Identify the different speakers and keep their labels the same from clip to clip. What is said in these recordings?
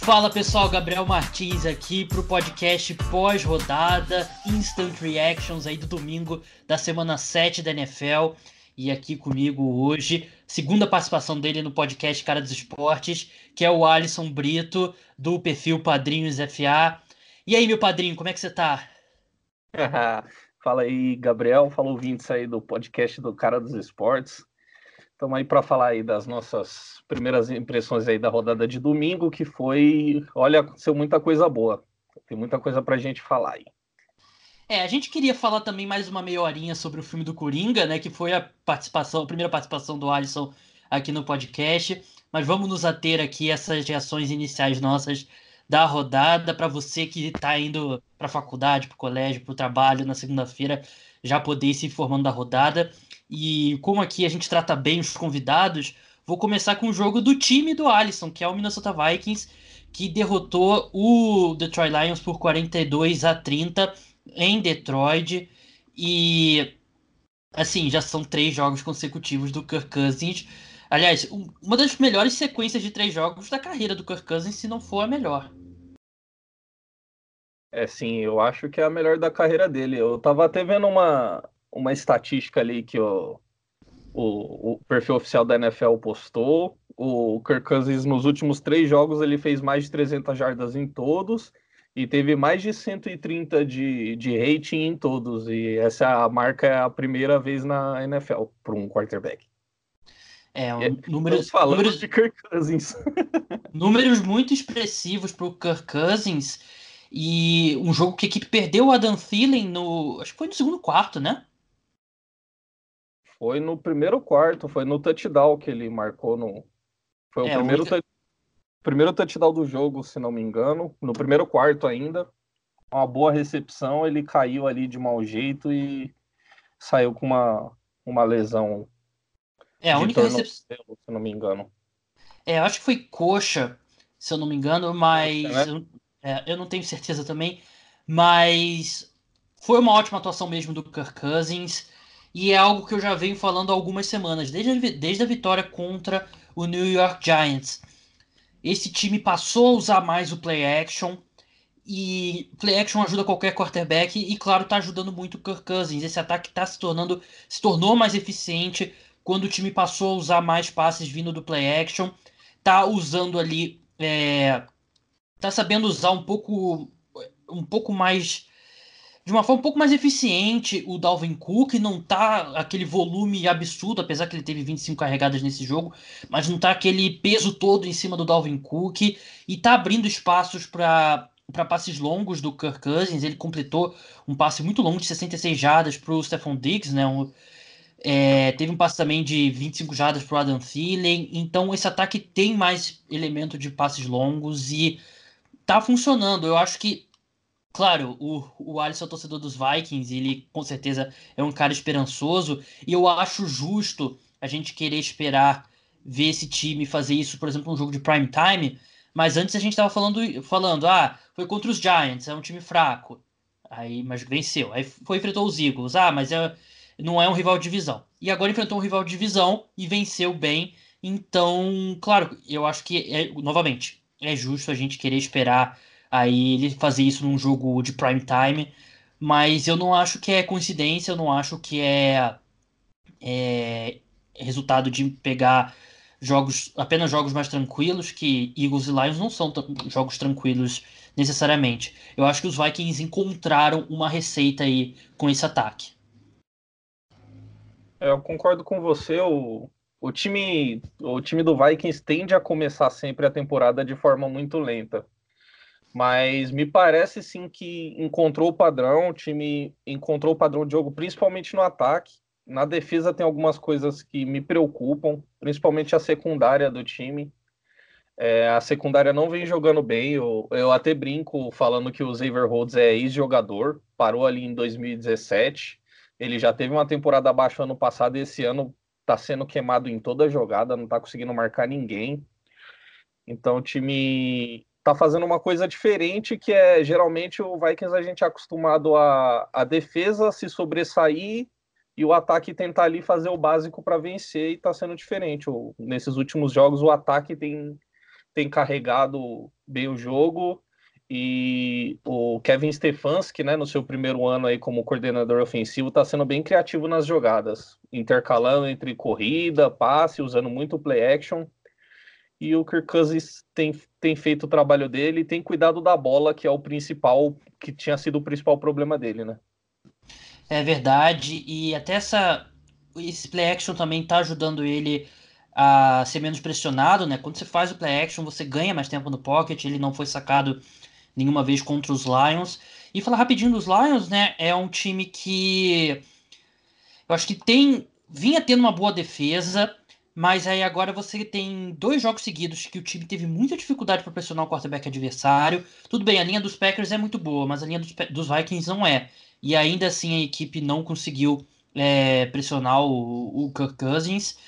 Speaker 1: Fala pessoal, Gabriel Martins aqui para o podcast pós-rodada, Instant Reactions aí do domingo da semana 7 da NFL. E aqui comigo hoje, segunda participação dele no podcast Cara dos Esportes, que é o Alisson Brito, do perfil Padrinhos FA. E aí, meu padrinho, como é que você tá?
Speaker 2: Fala aí, Gabriel. Fala ouvintes aí do podcast do Cara dos Esportes. Estamos aí para falar aí das nossas primeiras impressões aí da rodada de domingo, que foi, olha, aconteceu muita coisa boa. Tem muita coisa para a gente falar aí.
Speaker 1: É, a gente queria falar também mais uma meia horinha sobre o filme do Coringa, né? Que foi a participação, a primeira participação do Alisson aqui no podcast. Mas vamos nos ater aqui essas reações iniciais nossas da rodada para você que está indo para a faculdade, para o colégio, para o trabalho na segunda-feira, já poder ir se informando da rodada. E como aqui a gente trata bem os convidados, vou começar com o jogo do time do Alisson, que é o Minnesota Vikings, que derrotou o Detroit Lions por 42 a 30 em Detroit. E assim, já são três jogos consecutivos do Kirk Cousins. Aliás, uma das melhores sequências de três jogos da carreira do Kirk Cousins, se não for a melhor.
Speaker 2: É, sim, eu acho que é a melhor da carreira dele. Eu tava até vendo uma, uma estatística ali que o, o, o perfil oficial da NFL postou. O Kirk Cousins, nos últimos três jogos, ele fez mais de 300 jardas em todos e teve mais de 130 de, de rating em todos. E essa é marca é a primeira vez na NFL para um quarterback.
Speaker 1: É, um, é, números, falando números, de Kirk Cousins. números muito expressivos para o Kirk Cousins. E um jogo que a equipe perdeu o Adam Thielen no. Acho que foi no segundo quarto, né?
Speaker 2: Foi no primeiro quarto, foi no touchdown que ele marcou no. Foi é, o primeiro, o... primeiro touchdown do jogo, se não me engano. No primeiro quarto ainda. Uma boa recepção, ele caiu ali de mau jeito e saiu com uma, uma lesão.
Speaker 1: É, a única recepção.
Speaker 2: Se não me engano.
Speaker 1: É, acho que foi coxa, se eu não me engano, mas. É, né? é, eu não tenho certeza também. Mas foi uma ótima atuação mesmo do Kirk Cousins. E é algo que eu já venho falando há algumas semanas, desde a, desde a vitória contra o New York Giants. Esse time passou a usar mais o play action. E play action ajuda qualquer quarterback e, claro, está ajudando muito o Kirk Cousins. Esse ataque está se tornando, se tornou mais eficiente quando o time passou a usar mais passes vindo do play action. Tá usando ali, é, tá sabendo usar um pouco, um pouco mais de uma forma um pouco mais eficiente. O Dalvin Cook não tá aquele volume absurdo, apesar que ele teve 25 carregadas nesse jogo, mas não tá aquele peso todo em cima do Dalvin Cook e tá abrindo espaços para para passes longos do Kirk Cousins. Ele completou um passe muito longo de 66 jardas para o Stephon Diggs, né? Um, é, teve um passe também de 25 jardas para o Adam Thielen. Então esse ataque tem mais elemento de passes longos e tá funcionando. Eu acho que Claro, o, o Alisson é o torcedor dos Vikings, ele com certeza é um cara esperançoso, e eu acho justo a gente querer esperar ver esse time fazer isso, por exemplo, um jogo de prime time, mas antes a gente estava falando, falando, ah, foi contra os Giants, é um time fraco, aí, mas venceu, aí foi enfrentou os Eagles, ah, mas é, não é um rival de divisão, e agora enfrentou um rival de divisão e venceu bem, então, claro, eu acho que, é, novamente, é justo a gente querer esperar Aí ele fazer isso num jogo de prime time. Mas eu não acho que é coincidência, eu não acho que é, é resultado de pegar jogos apenas jogos mais tranquilos, que Eagles e Lions não são jogos tranquilos necessariamente. Eu acho que os Vikings encontraram uma receita aí com esse ataque.
Speaker 2: É, eu concordo com você. O, o, time, o time do Vikings tende a começar sempre a temporada de forma muito lenta mas me parece sim que encontrou o padrão, o time encontrou o padrão de jogo, principalmente no ataque. Na defesa tem algumas coisas que me preocupam, principalmente a secundária do time. É, a secundária não vem jogando bem. Eu, eu até brinco falando que o Xavier Rhodes é ex-jogador, parou ali em 2017. Ele já teve uma temporada abaixo ano passado e esse ano está sendo queimado em toda jogada, não está conseguindo marcar ninguém. Então o time tá fazendo uma coisa diferente, que é geralmente o Vikings a gente é acostumado a, a defesa se sobressair e o ataque tentar ali fazer o básico para vencer e tá sendo diferente. O, nesses últimos jogos o ataque tem, tem carregado bem o jogo e o Kevin Stefanski, né, no seu primeiro ano aí como coordenador ofensivo, está sendo bem criativo nas jogadas, intercalando entre corrida, passe, usando muito play action. E o Kirk Cousins tem, tem feito o trabalho dele e tem cuidado da bola, que é o principal, que tinha sido o principal problema dele, né?
Speaker 1: É verdade, e até essa esse play action também está ajudando ele a ser menos pressionado, né? Quando você faz o play action, você ganha mais tempo no pocket, ele não foi sacado nenhuma vez contra os Lions. E falar rapidinho dos Lions, né? É um time que eu acho que tem vinha tendo uma boa defesa, mas aí agora você tem dois jogos seguidos que o time teve muita dificuldade para pressionar o quarterback adversário. Tudo bem, a linha dos Packers é muito boa, mas a linha dos, dos Vikings não é. E ainda assim a equipe não conseguiu é, pressionar o, o Kirk Cousins.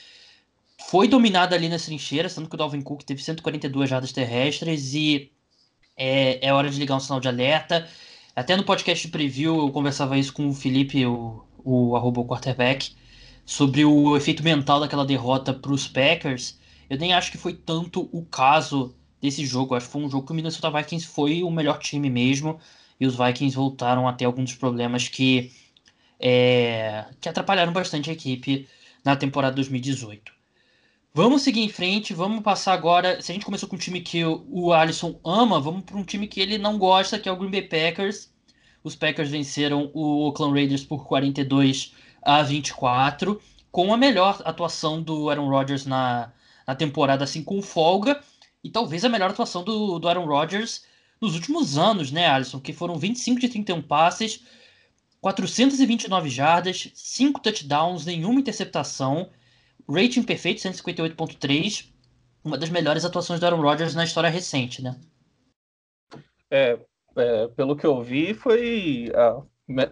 Speaker 1: Foi dominada ali nas trincheiras, tanto que o Dalvin Cook teve 142 jardas terrestres e é, é hora de ligar um sinal de alerta. Até no podcast de preview eu conversava isso com o Felipe, o, o arroba quarterback, sobre o efeito mental daquela derrota para os Packers. Eu nem acho que foi tanto o caso desse jogo. Acho que foi um jogo que o Minnesota Vikings foi o melhor time mesmo. E os Vikings voltaram a ter alguns problemas que, é, que atrapalharam bastante a equipe na temporada 2018. Vamos seguir em frente, vamos passar agora. Se a gente começou com um time que o Alisson ama, vamos para um time que ele não gosta, que é o Green Bay Packers. Os Packers venceram o Oakland Raiders por 42 a 24, com a melhor atuação do Aaron Rodgers na, na temporada, assim, com folga, e talvez a melhor atuação do, do Aaron Rodgers nos últimos anos, né, Alisson? Que foram 25 de 31 passes, 429 jardas, 5 touchdowns, nenhuma interceptação Rating perfeito, 158.3. Uma das melhores atuações do Aaron Rodgers na história recente, né?
Speaker 2: É, é pelo que eu vi, foi a,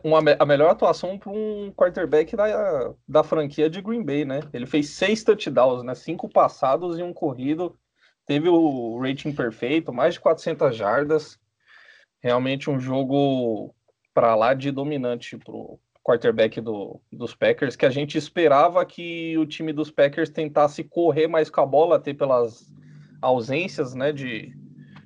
Speaker 2: uma, a melhor atuação para um quarterback da, da franquia de Green Bay, né? Ele fez seis touchdowns, né? Cinco passados e um corrido. Teve o rating perfeito, mais de 400 jardas. Realmente um jogo para lá de dominante pro, quarterback do, dos Packers, que a gente esperava que o time dos Packers tentasse correr mais com a bola, até pelas ausências né, de,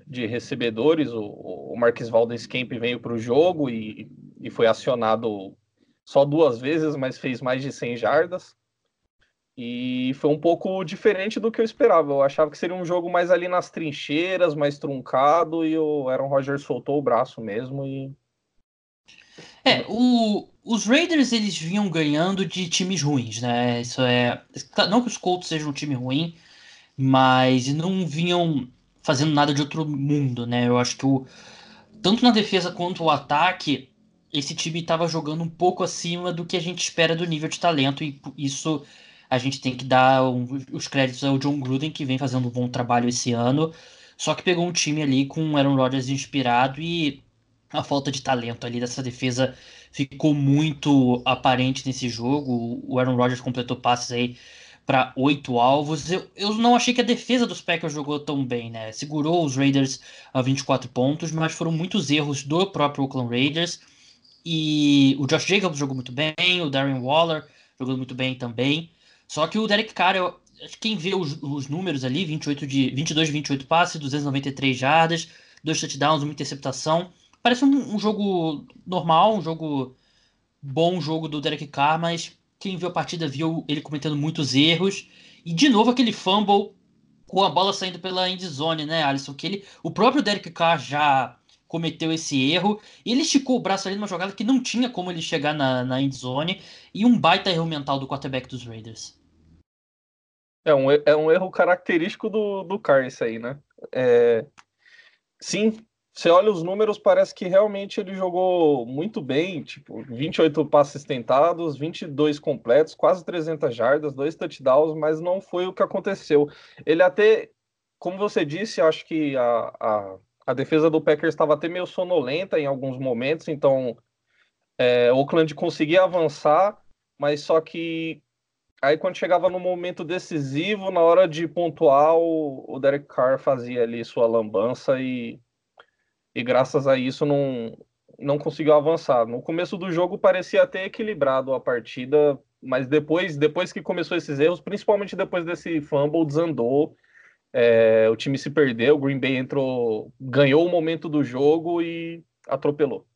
Speaker 2: de recebedores. O, o Marques Valdes Camp veio para o jogo e, e foi acionado só duas vezes, mas fez mais de 100 jardas. E foi um pouco diferente do que eu esperava. Eu achava que seria um jogo mais ali nas trincheiras, mais truncado, e o Aaron Rodgers soltou o braço mesmo e
Speaker 1: é, o, os Raiders eles vinham ganhando de times ruins, né? Isso é. Não que os Colts sejam um time ruim, mas não vinham fazendo nada de outro mundo, né? Eu acho que o, tanto na defesa quanto o ataque, esse time estava jogando um pouco acima do que a gente espera do nível de talento, e isso a gente tem que dar um, os créditos ao John Gruden, que vem fazendo um bom trabalho esse ano. Só que pegou um time ali com Aaron Rodgers inspirado e a falta de talento ali dessa defesa ficou muito aparente nesse jogo. O Aaron Rodgers completou passes aí para oito alvos. Eu, eu não achei que a defesa dos Packers jogou tão bem, né? Segurou os Raiders a 24 pontos, mas foram muitos erros do próprio Oakland Raiders. E o Josh Jacobs jogou muito bem, o Darren Waller jogou muito bem também. Só que o Derek Carr, eu, quem vê os, os números ali, 28 de, 22 de 28 passes, 293 jardas, dois touchdowns, uma interceptação Parece um, um, jogo normal, um jogo bom jogo do Derek Carr, mas quem viu a partida viu ele cometendo muitos erros. E de novo aquele fumble com a bola saindo pela endzone, né, Alisson? Que ele, o próprio Derek Carr já cometeu esse erro. Ele esticou o braço ali numa jogada que não tinha como ele chegar na, na endzone. E um baita erro mental do quarterback dos Raiders.
Speaker 2: É um, é um erro característico do, do Carr, isso aí, né? É, sim, você olha os números, parece que realmente ele jogou muito bem, tipo, 28 passes tentados, 22 completos, quase 300 jardas, dois touchdowns, mas não foi o que aconteceu. Ele até, como você disse, acho que a, a, a defesa do Packers estava até meio sonolenta em alguns momentos, então é, Oakland conseguia avançar, mas só que aí quando chegava no momento decisivo, na hora de pontuar, o, o Derek Carr fazia ali sua lambança e e graças a isso não, não conseguiu avançar. No começo do jogo parecia até equilibrado a partida, mas depois, depois que começou esses erros, principalmente depois desse fumble, desandou. É, o time se perdeu, o Green Bay entrou, ganhou o momento do jogo e atropelou.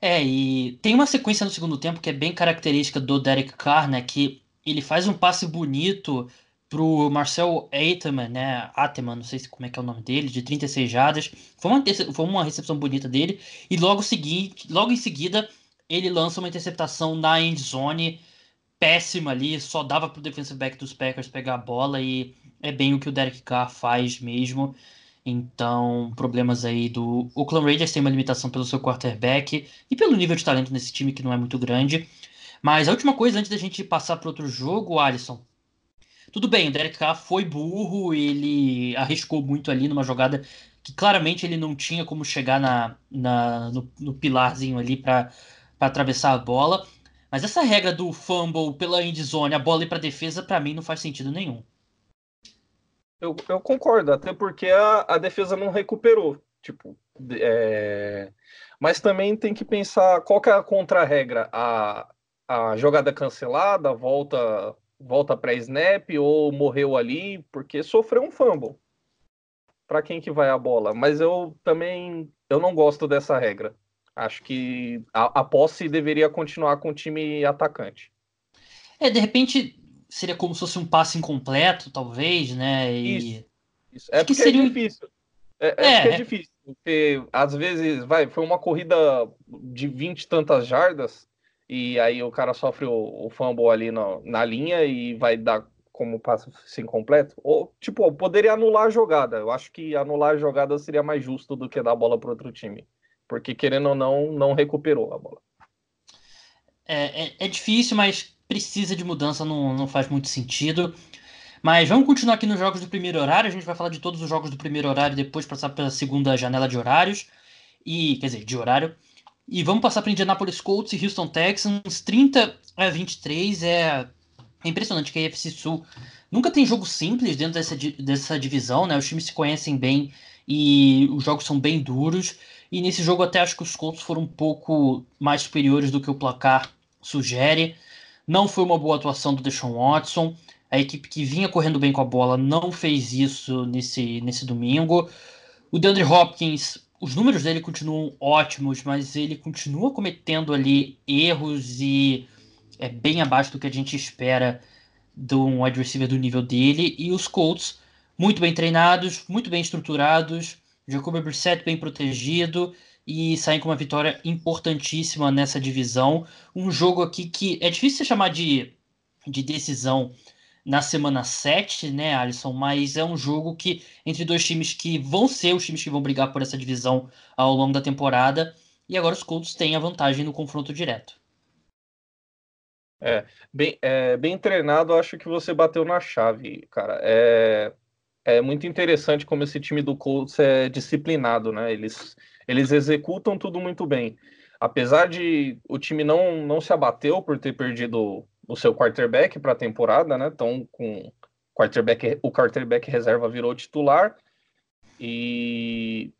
Speaker 1: É, e tem uma sequência no segundo tempo que é bem característica do Derek Carr, né? Que ele faz um passe bonito pro Marcel Ateman, né? Ateman, não sei como é que é o nome dele, de 36 jardas. Foi uma, foi uma recepção bonita dele. E logo, seguinte, logo em seguida, ele lança uma interceptação na end zone péssima ali, só dava pro defensive back dos Packers pegar a bola e é bem o que o Derek Carr faz mesmo. Então, problemas aí do Oakland Raiders tem uma limitação pelo seu quarterback e pelo nível de talento nesse time que não é muito grande. Mas a última coisa antes da gente passar para outro jogo, Alisson, tudo bem, o Derek Carr foi burro, ele arriscou muito ali numa jogada que claramente ele não tinha como chegar na, na no, no pilarzinho ali para atravessar a bola. Mas essa regra do fumble pela endzone, a bola ir para defesa, para mim não faz sentido nenhum.
Speaker 2: Eu, eu concordo, até porque a, a defesa não recuperou. Tipo, é... mas também tem que pensar qual que é a contra-regra. A, a jogada cancelada, volta volta para snap ou morreu ali porque sofreu um fumble. Para quem que vai a bola? Mas eu também eu não gosto dessa regra. Acho que a, a posse deveria continuar com o time atacante.
Speaker 1: É, de repente seria como se fosse um passe incompleto, talvez, né?
Speaker 2: E... Isso, isso. É porque seria... é difícil. É, é, é, é difícil. Porque, às vezes, vai, foi uma corrida de 20 e tantas jardas, e aí o cara sofre o, o fumble ali no, na linha e vai dar como passe sem completo. Ou, tipo, poderia anular a jogada. Eu acho que anular a jogada seria mais justo do que dar a bola para outro time. Porque, querendo ou não, não recuperou a bola.
Speaker 1: É, é, é, difícil, mas precisa de mudança, não, não faz muito sentido. Mas vamos continuar aqui nos jogos do primeiro horário. A gente vai falar de todos os jogos do primeiro horário depois passar para a segunda janela de horários. E, quer dizer, de horário. E vamos passar para Indianapolis Colts e Houston Texans. 30 a 23 é, é impressionante que a AFC Sul nunca tem jogo simples dentro dessa, dessa divisão, né? Os times se conhecem bem e os jogos são bem duros. E nesse jogo até acho que os Colts foram um pouco mais superiores do que o placar sugere. Não foi uma boa atuação do Deshaun Watson. A equipe que vinha correndo bem com a bola não fez isso nesse, nesse domingo. O DeAndre Hopkins os números dele continuam ótimos, mas ele continua cometendo ali erros e é bem abaixo do que a gente espera de um wide receiver do nível dele. E os Colts, muito bem treinados, muito bem estruturados, Jacoby Brissett bem protegido e saem com uma vitória importantíssima nessa divisão. Um jogo aqui que é difícil chamar de, de decisão na semana 7, né, Alisson? Mas é um jogo que, entre dois times que vão ser os times que vão brigar por essa divisão ao longo da temporada. E agora os Colts têm a vantagem no confronto direto.
Speaker 2: É, bem, é, bem treinado, acho que você bateu na chave, cara. É, é muito interessante como esse time do Colts é disciplinado, né? Eles, eles executam tudo muito bem. Apesar de o time não, não se abateu por ter perdido o seu quarterback para a temporada, né? Então, com quarterback, o quarterback reserva virou titular e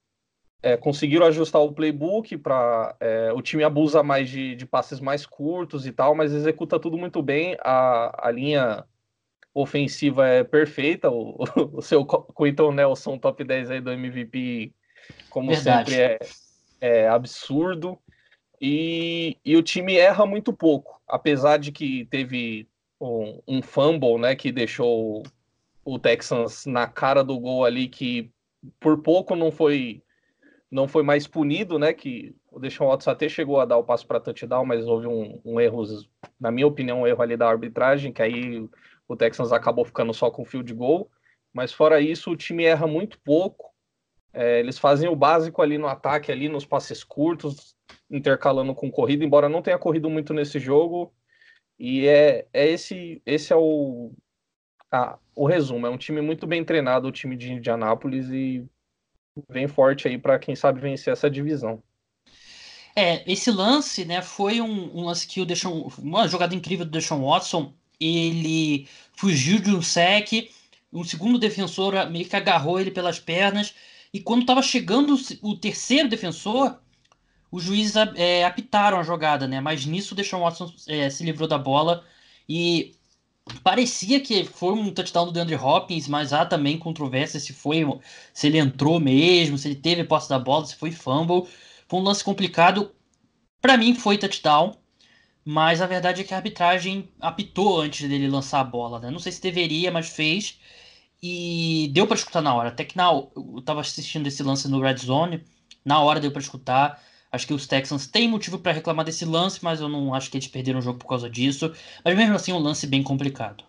Speaker 2: é, conseguiram ajustar o playbook para é, o time abusa mais de, de, passes mais curtos e tal, mas executa tudo muito bem. A, a linha ofensiva é perfeita. O, o seu Quinton Nelson, top 10 aí do MVP, como Verdade. sempre, é, é absurdo. E, e o time erra muito pouco, apesar de que teve um, um fumble, né, que deixou o Texans na cara do gol ali, que por pouco não foi não foi mais punido, né, que o Deshaun Watson até chegou a dar o passo para touchdown, mas houve um, um, erro, na minha opinião, um erro ali da arbitragem, que aí o Texans acabou ficando só com field goal, mas fora isso o time erra muito pouco, é, eles fazem o básico ali no ataque, ali nos passes curtos, intercalando com corrida, embora não tenha corrido muito nesse jogo. E é, é esse, esse é o, a, o resumo. É um time muito bem treinado, o time de Indianápolis, e vem forte aí para quem sabe vencer essa divisão.
Speaker 1: É, esse lance, né, foi um, um lance que o Deshaun, uma jogada incrível do Deshaun Watson. Ele fugiu de um sec, um segundo defensor meio que agarrou ele pelas pernas, e quando estava chegando o terceiro defensor, os juízes é, apitaram a jogada, né? Mas nisso o Deshaun Watson é, se livrou da bola e parecia que foi um touchdown do DeAndre Hopkins, mas há também controvérsia se foi, se ele entrou mesmo, se ele teve posse da bola, se foi fumble. Foi um lance complicado. Para mim foi touchdown, mas a verdade é que a arbitragem apitou antes dele lançar a bola, né? Não sei se deveria, mas fez. E deu para escutar na hora. Até que na, eu tava assistindo esse lance no Red Zone, na hora deu para escutar. Acho que os Texans têm motivo para reclamar desse lance, mas eu não acho que eles perderam o jogo por causa disso. Mas mesmo assim, um lance bem complicado.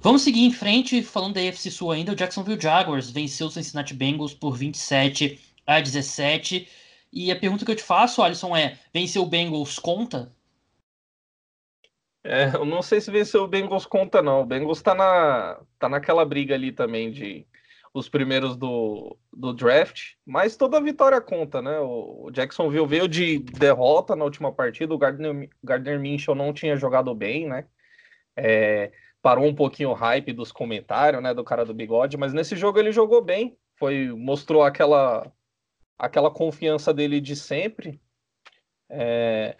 Speaker 1: Vamos seguir em frente, falando da AFC Sul ainda. O Jacksonville Jaguars venceu o Cincinnati Bengals por 27 a 17. E a pergunta que eu te faço, Alisson, é: venceu o Bengals conta?
Speaker 2: É, eu não sei se venceu o Bengals conta, não. O Bengals tá, na, tá naquela briga ali também de os primeiros do, do draft, mas toda vitória conta, né? O Jacksonville veio de derrota na última partida, o Gardner, Gardner Minshew não tinha jogado bem, né? É, parou um pouquinho o hype dos comentários, né, do cara do bigode, mas nesse jogo ele jogou bem, foi mostrou aquela aquela confiança dele de sempre. É,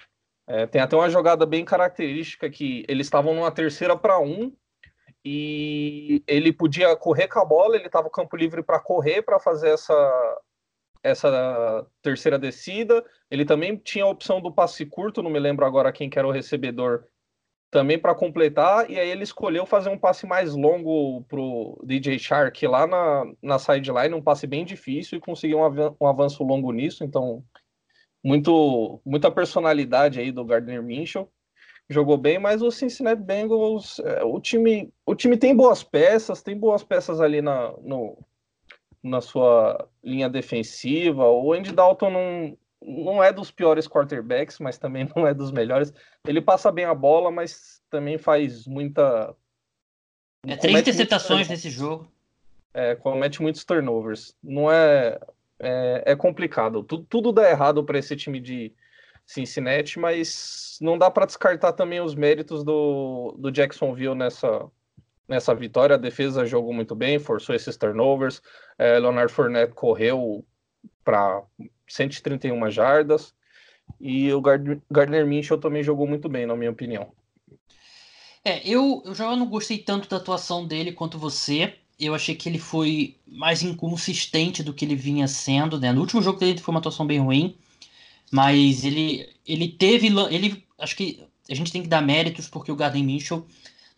Speaker 2: é, tem até uma jogada bem característica que eles estavam numa terceira para um e ele podia correr com a bola, ele estava campo livre para correr, para fazer essa, essa terceira descida. Ele também tinha a opção do passe curto, não me lembro agora quem que era o recebedor, também para completar. E aí ele escolheu fazer um passe mais longo pro DJ Shark lá na, na sideline, um passe bem difícil e conseguiu um, um avanço longo nisso. Então, muito, muita personalidade aí do Gardner Minshew jogou bem, mas o Cincinnati Bengals, é, o time, o time tem boas peças, tem boas peças ali na, no, na sua linha defensiva. O Andy Dalton não, não é dos piores quarterbacks, mas também não é dos melhores. Ele passa bem a bola, mas também faz muita.
Speaker 1: É três interceptações nesse jogo.
Speaker 2: É, comete muitos turnovers. Não é. É, é complicado. Tudo, tudo dá errado para esse time de, Cincinnati, mas não dá para descartar também os méritos do, do Jacksonville nessa, nessa vitória. A defesa jogou muito bem, forçou esses turnovers. É, Leonard Fournette correu para 131 jardas. E o Gardner, Gardner Minshew também jogou muito bem, na minha opinião.
Speaker 1: É, eu, eu já não gostei tanto da atuação dele quanto você. Eu achei que ele foi mais inconsistente do que ele vinha sendo. Né? No último jogo dele foi uma atuação bem ruim. Mas ele, ele teve. Ele, acho que a gente tem que dar méritos porque o Garden Mitchell,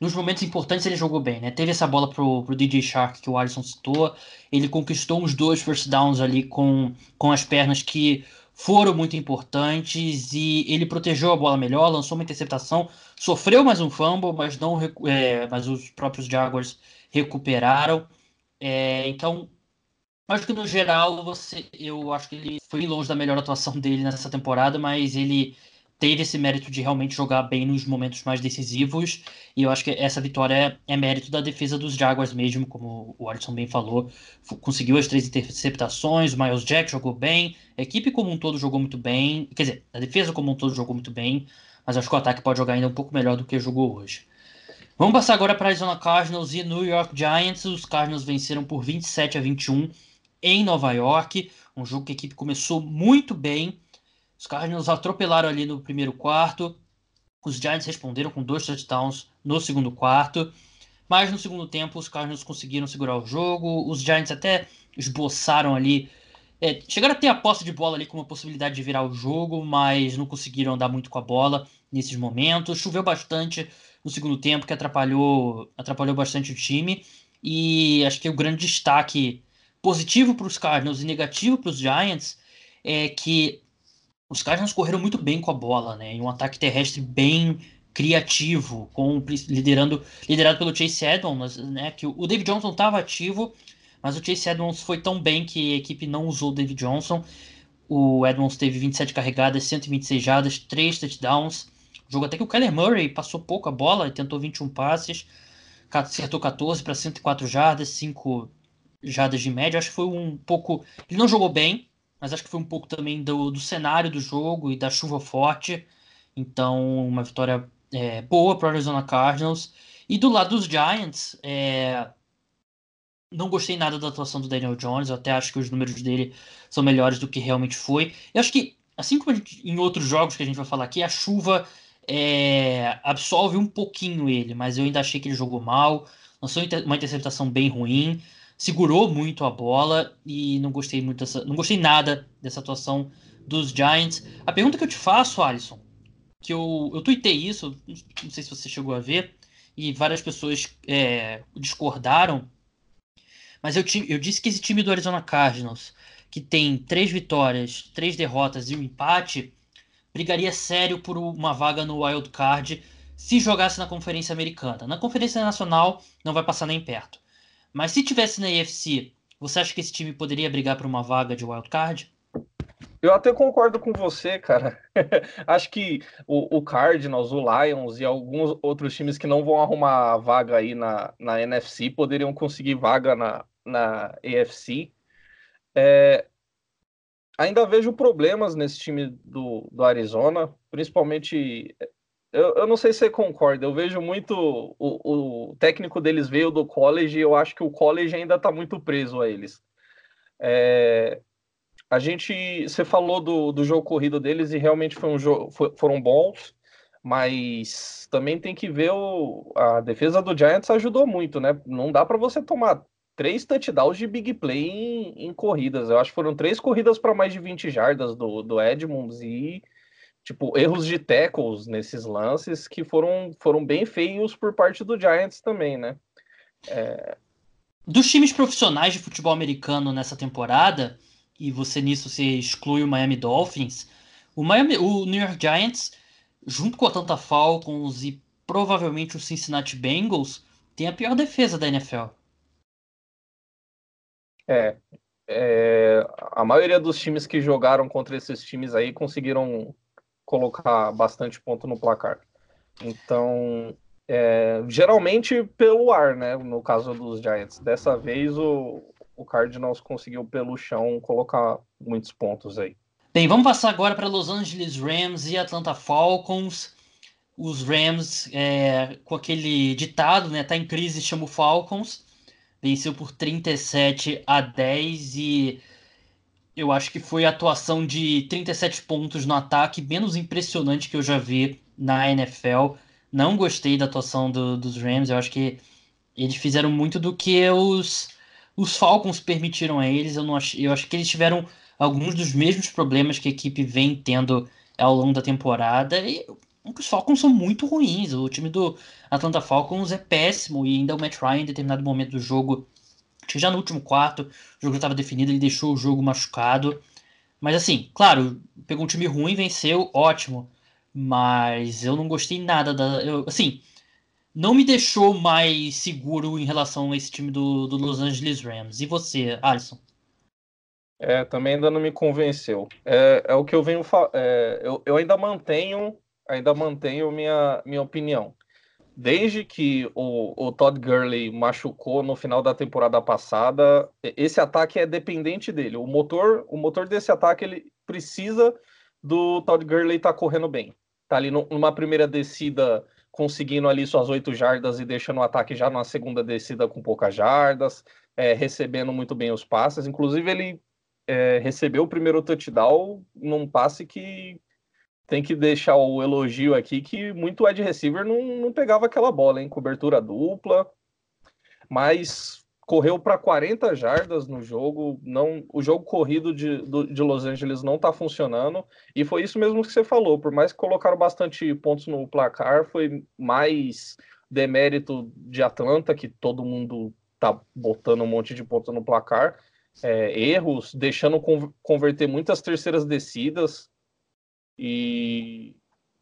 Speaker 1: nos momentos importantes, ele jogou bem, né? Teve essa bola pro, pro DJ Shark que o Alisson citou. Ele conquistou uns dois first downs ali com, com as pernas que foram muito importantes e ele protegeu a bola melhor, lançou uma interceptação, sofreu mais um fumble, mas não é, mas os próprios Jaguars recuperaram. É, então Acho que no geral você, eu acho que ele foi longe da melhor atuação dele nessa temporada, mas ele teve esse mérito de realmente jogar bem nos momentos mais decisivos. E eu acho que essa vitória é, é mérito da defesa dos Jaguars mesmo, como o Alisson bem falou. Conseguiu as três interceptações, o Miles Jack jogou bem, a equipe como um todo jogou muito bem. Quer dizer, a defesa como um todo jogou muito bem, mas acho que o ataque pode jogar ainda um pouco melhor do que jogou hoje. Vamos passar agora para Arizona Cardinals e New York Giants. Os Cardinals venceram por 27 a 21 em Nova York. Um jogo que a equipe começou muito bem. Os Cardinals atropelaram ali no primeiro quarto. Os Giants responderam com dois touchdowns no segundo quarto. Mas no segundo tempo, os Cardinals conseguiram segurar o jogo. Os Giants até esboçaram ali. É, chegaram a ter a posse de bola ali com uma possibilidade de virar o jogo, mas não conseguiram andar muito com a bola nesses momentos. Choveu bastante no segundo tempo, que atrapalhou, atrapalhou bastante o time. E acho que o grande destaque positivo para os Cardinals e negativo para os Giants é que os Cardinals correram muito bem com a bola, né? Em um ataque terrestre bem criativo, com liderando liderado pelo Chase Edmonds, né? Que o David Johnson estava ativo, mas o Chase Edmonds foi tão bem que a equipe não usou o David Johnson. O Edmonds teve 27 carregadas, 126 jardas, 3 touchdowns. Jogo até que o Kyler Murray passou pouco a bola e tentou 21 passes, acertou 14 para 104 jardas, 5 jadas de média. Acho que foi um pouco. Ele não jogou bem, mas acho que foi um pouco também do, do cenário do jogo e da chuva forte. Então, uma vitória é, boa para o Arizona Cardinals. E do lado dos Giants, é... não gostei nada da atuação do Daniel Jones. Eu até acho que os números dele são melhores do que realmente foi. Eu acho que assim como em outros jogos que a gente vai falar aqui, a chuva é, absolve um pouquinho ele, mas eu ainda achei que ele jogou mal, lançou uma interceptação bem ruim, segurou muito a bola e não gostei muito dessa, não gostei nada dessa atuação dos Giants. A pergunta que eu te faço, Alisson, que eu, eu tuitei isso, não sei se você chegou a ver, e várias pessoas é, discordaram, mas eu, eu disse que esse time do Arizona Cardinals, que tem três vitórias, três derrotas e um empate, brigaria sério por uma vaga no Wild Card se jogasse na Conferência Americana. Na Conferência Nacional não vai passar nem perto. Mas se tivesse na AFC, você acha que esse time poderia brigar por uma vaga de Wild Card?
Speaker 2: Eu até concordo com você, cara. Acho que o, o, Cardinals, o Lions e alguns outros times que não vão arrumar vaga aí na, na NFC poderiam conseguir vaga na, na AFC. É, ainda vejo problemas nesse time do, do Arizona, principalmente. Eu, eu não sei se você concorda, eu vejo muito. O, o técnico deles veio do college e eu acho que o college ainda está muito preso a eles. É, a gente. Você falou do, do jogo corrido deles e realmente foi um jogo, foi, foram bons, mas também tem que ver o, a defesa do Giants ajudou muito, né? Não dá para você tomar três touchdowns de big play em, em corridas. Eu acho que foram três corridas para mais de 20 jardas do, do Edmonds e tipo erros de tackles nesses lances que foram, foram bem feios por parte do Giants também, né?
Speaker 1: É... Dos times profissionais de futebol americano nessa temporada, e você nisso você exclui o Miami Dolphins, o, Miami, o New York Giants, junto com a Atlanta Falcons e provavelmente o Cincinnati Bengals, tem a pior defesa da NFL.
Speaker 2: É, é, a maioria dos times que jogaram contra esses times aí conseguiram colocar bastante ponto no placar. Então, é, geralmente pelo ar, né? No caso dos Giants. Dessa vez o, o Cardinals conseguiu pelo chão colocar muitos pontos aí.
Speaker 1: Bem, vamos passar agora para Los Angeles Rams e Atlanta Falcons. Os Rams, é, com aquele ditado, né? Tá em crise, chama o Falcons venceu por 37 a 10 e eu acho que foi a atuação de 37 pontos no ataque menos impressionante que eu já vi na NFL. Não gostei da atuação do, dos Rams, eu acho que eles fizeram muito do que os, os Falcons permitiram a eles. Eu, não ach, eu acho que eles tiveram alguns dos mesmos problemas que a equipe vem tendo ao longo da temporada. E os Falcons são muito ruins. O time do Atlanta Falcons é péssimo e ainda o Matt Ryan, em determinado momento do jogo, acho que já no último quarto, o jogo estava definido, ele deixou o jogo machucado. Mas assim, claro, pegou um time ruim, venceu, ótimo. Mas eu não gostei nada da. Eu, assim, não me deixou mais seguro em relação a esse time do, do Los Angeles Rams. E você, Alisson?
Speaker 2: É, também ainda não me convenceu. É, é o que eu venho. É, eu, eu ainda mantenho ainda mantenho minha, minha opinião. Desde que o, o Todd Gurley machucou no final da temporada passada, esse ataque é dependente dele. O motor, o motor desse ataque ele precisa do Todd Gurley estar tá correndo bem. Tá ali numa primeira descida conseguindo ali suas oito jardas e deixando o ataque já numa segunda descida com poucas jardas, é, recebendo muito bem os passes. Inclusive ele é, recebeu o primeiro touchdown num passe que tem que deixar o elogio aqui que muito wide receiver não, não pegava aquela bola, em cobertura dupla, mas correu para 40 jardas no jogo, não, o jogo corrido de, de Los Angeles não está funcionando, e foi isso mesmo que você falou, por mais que colocaram bastante pontos no placar, foi mais demérito de Atlanta, que todo mundo tá botando um monte de pontos no placar, é, erros, deixando converter muitas terceiras descidas, e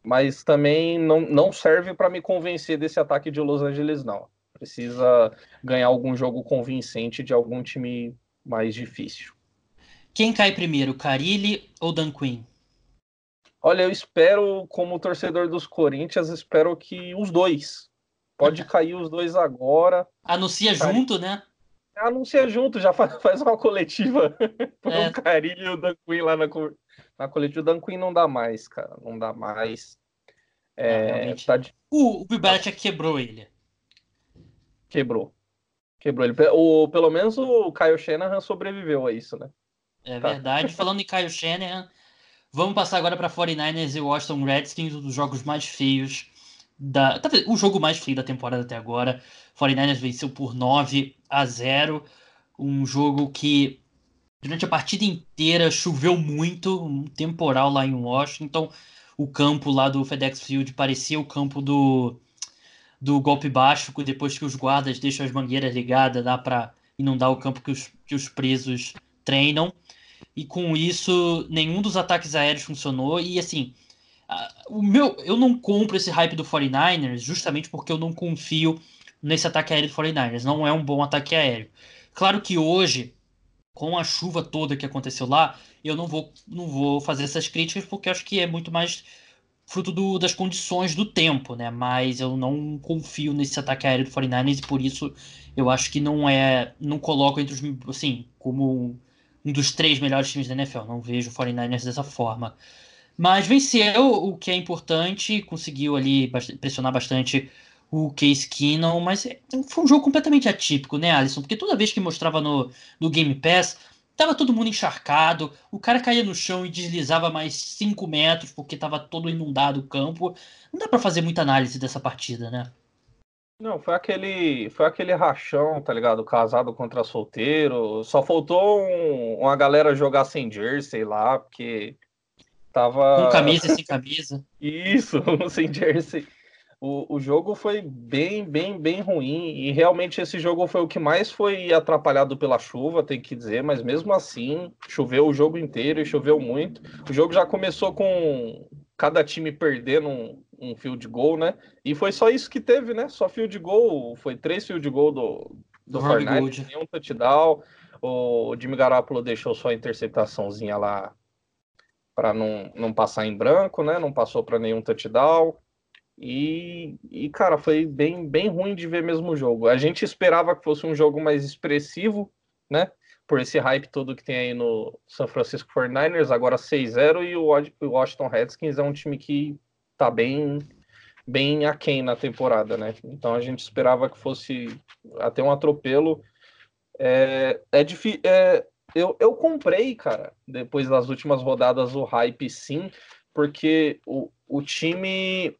Speaker 2: mas também não, não serve para me convencer desse ataque de Los Angeles, não. Precisa ganhar algum jogo convincente de algum time mais difícil.
Speaker 1: Quem cai primeiro, Carilli ou Dan Quinn?
Speaker 2: Olha, eu espero, como torcedor dos Corinthians, espero que os dois. Pode cair os dois agora.
Speaker 1: Anuncia junto, né?
Speaker 2: Anuncia junto, já faz, faz uma coletiva. Põe é. o Carilli e o Dan Quinn lá na, na coletiva, o Dan Quinn não dá mais, cara. Não dá mais.
Speaker 1: É, tá de... O, o Bibelec quebrou ele.
Speaker 2: Quebrou. Quebrou ele. O, pelo menos o Kyle Shanahan sobreviveu a isso, né?
Speaker 1: É tá. verdade. Falando em Kyle Shanahan, Vamos passar agora para 49ers e Washington Redskins, um dos jogos mais feios da. O jogo mais feio da temporada até agora. 49ers venceu por 9 a 0. Um jogo que durante a partida inteira choveu muito, um temporal lá em Washington. O campo lá do FedEx Field parecia o campo do, do golpe baixo, depois que os guardas deixam as mangueiras ligadas, dá para inundar o campo que os, que os presos treinam e com isso nenhum dos ataques aéreos funcionou. E assim, o meu, eu não compro esse hype do 49ers justamente porque eu não confio nesse ataque aéreo do 49ers. Não é um bom ataque aéreo. Claro que hoje, com a chuva toda que aconteceu lá, eu não vou, não vou fazer essas críticas porque acho que é muito mais fruto do, das condições do tempo, né? Mas eu não confio nesse ataque aéreo do 49ers e por isso eu acho que não é. Não coloco entre os. Assim, como um dos três melhores times da NFL. Não vejo o 49ers dessa forma. Mas venceu, o que é importante, conseguiu ali pressionar bastante o Case Keenum, mas é, foi um jogo completamente atípico, né, Alisson? Porque toda vez que mostrava no, no Game Pass, tava todo mundo encharcado, o cara caía no chão e deslizava mais 5 metros porque tava todo inundado o campo. Não dá para fazer muita análise dessa partida, né?
Speaker 2: Não, foi aquele, foi aquele rachão, tá ligado? Casado contra solteiro. Só faltou um, uma galera jogar sem jersey lá, porque tava.
Speaker 1: Com camisa e sem camisa.
Speaker 2: Isso, sem jersey. O, o jogo foi bem, bem, bem ruim. E realmente esse jogo foi o que mais foi atrapalhado pela chuva, tem que dizer. Mas mesmo assim, choveu o jogo inteiro e choveu muito. O jogo já começou com cada time perdendo um, um field goal, né? E foi só isso que teve, né? Só field goal, foi três field goal do, do Fortnite, nenhum touchdown. O Jimmy Garoppolo deixou só a interceptaçãozinha lá para não, não passar em branco, né? Não passou para nenhum touchdown. E, e, cara, foi bem, bem ruim de ver mesmo o jogo. A gente esperava que fosse um jogo mais expressivo, né? Por esse hype todo que tem aí no San Francisco 49ers, agora 6-0, e o Washington Redskins é um time que tá bem bem aquém na temporada, né? Então a gente esperava que fosse até um atropelo. É, é difícil. É, eu, eu comprei, cara, depois das últimas rodadas, o hype sim, porque o, o time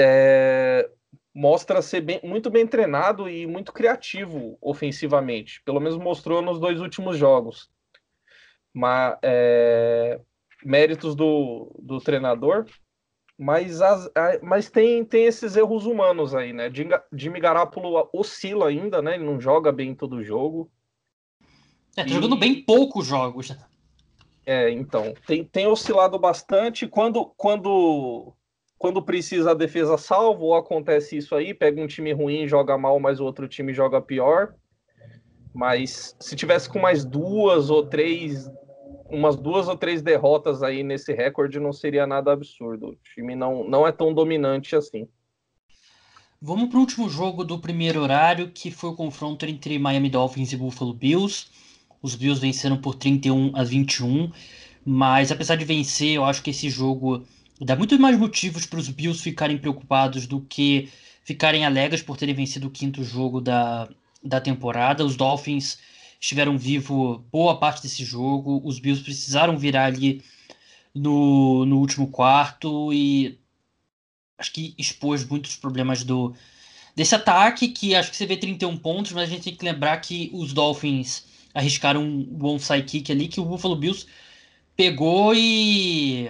Speaker 2: é, mostra ser bem, muito bem treinado e muito criativo ofensivamente. Pelo menos mostrou nos dois últimos jogos. Mas, é, méritos do, do treinador, mas, as, mas tem, tem esses erros humanos aí, né? Jimmy Garoppolo oscila ainda, né? Ele não joga bem todo jogo.
Speaker 1: É, tá e... jogando bem poucos jogos.
Speaker 2: É, então, tem, tem oscilado bastante. Quando, quando, quando precisa a defesa salvo, ou acontece isso aí, pega um time ruim, joga mal, mas o outro time joga pior. Mas se tivesse com mais duas ou três umas duas ou três derrotas aí nesse recorde não seria nada absurdo. O time não, não é tão dominante assim.
Speaker 1: Vamos para o último jogo do primeiro horário, que foi o confronto entre Miami Dolphins e Buffalo Bills. Os Bills venceram por 31 a 21, mas apesar de vencer, eu acho que esse jogo dá muito mais motivos para os Bills ficarem preocupados do que ficarem alegres por terem vencido o quinto jogo da, da temporada. Os Dolphins estiveram vivo boa parte desse jogo. Os Bills precisaram virar ali no, no último quarto e acho que expôs muitos problemas do desse ataque, que acho que você vê 31 pontos, mas a gente tem que lembrar que os Dolphins arriscaram um onside kick ali, que o Buffalo Bills pegou e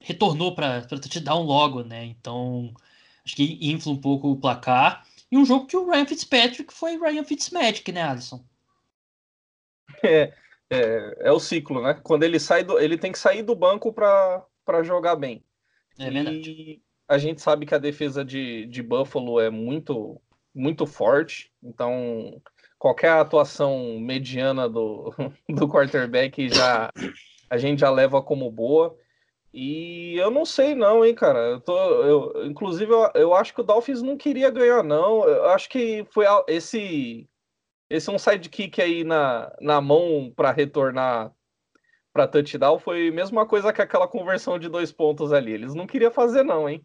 Speaker 1: retornou para touchdown logo, né? Então, acho que infla um pouco o placar. E um jogo que o Ryan Fitzpatrick foi Ryan Fitzmagic, né, Alisson?
Speaker 2: É, é, é, o ciclo, né? Quando ele sai do, ele tem que sair do banco para jogar bem.
Speaker 1: É verdade. E
Speaker 2: a gente sabe que a defesa de, de Buffalo é muito muito forte, então qualquer atuação mediana do, do quarterback já a gente já leva como boa. E eu não sei não, hein, cara. Eu tô, eu, inclusive, eu, eu acho que o Dolphins não queria ganhar, não. Eu acho que foi esse esse um sidekick aí na, na mão para retornar para touchdown foi a mesma coisa que aquela conversão de dois pontos ali. Eles não queriam fazer, não, hein?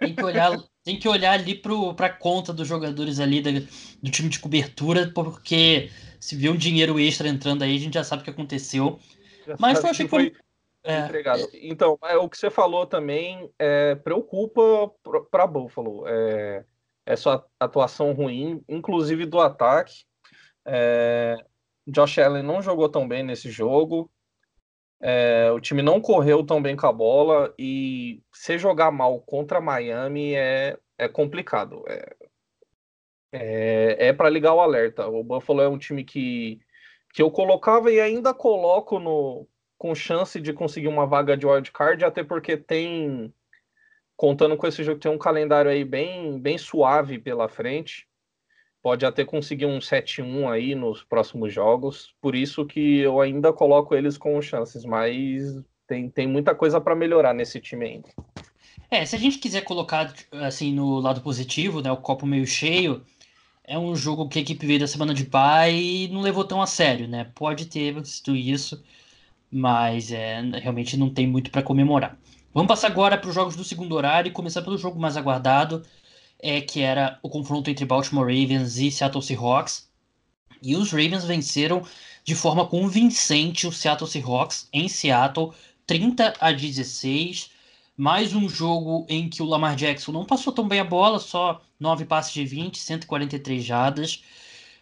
Speaker 1: Tem que olhar, tem que olhar ali para a conta dos jogadores ali da, do time de cobertura, porque se viu um dinheiro extra entrando aí, a gente já sabe o que aconteceu. Já Mas eu achei que foi,
Speaker 2: é. entregado. Então, é, o que você falou também é, preocupa para Buffalo. É, essa atuação ruim, inclusive do ataque. É, Josh Allen não jogou tão bem nesse jogo. É, o time não correu tão bem com a bola e se jogar mal contra Miami é, é complicado. É, é, é para ligar o alerta. O Buffalo é um time que, que eu colocava e ainda coloco no, com chance de conseguir uma vaga de wildcard, até porque tem contando com esse jogo, tem um calendário aí bem, bem suave pela frente. Pode até conseguir um 7-1 aí nos próximos jogos. Por isso que eu ainda coloco eles com chances, mas tem, tem muita coisa para melhorar nesse time ainda.
Speaker 1: É, se a gente quiser colocar assim no lado positivo, né, o copo meio cheio, é um jogo que a equipe veio da semana de pai e não levou tão a sério, né? Pode ter sido isso, mas é, realmente não tem muito para comemorar. Vamos passar agora para os jogos do segundo horário e começar pelo jogo mais aguardado, é, que era o confronto entre Baltimore Ravens e Seattle Seahawks. E os Ravens venceram de forma convincente o Seattle Seahawks em Seattle, 30 a 16. Mais um jogo em que o Lamar Jackson não passou tão bem a bola, só 9 passes de 20, 143 jardas.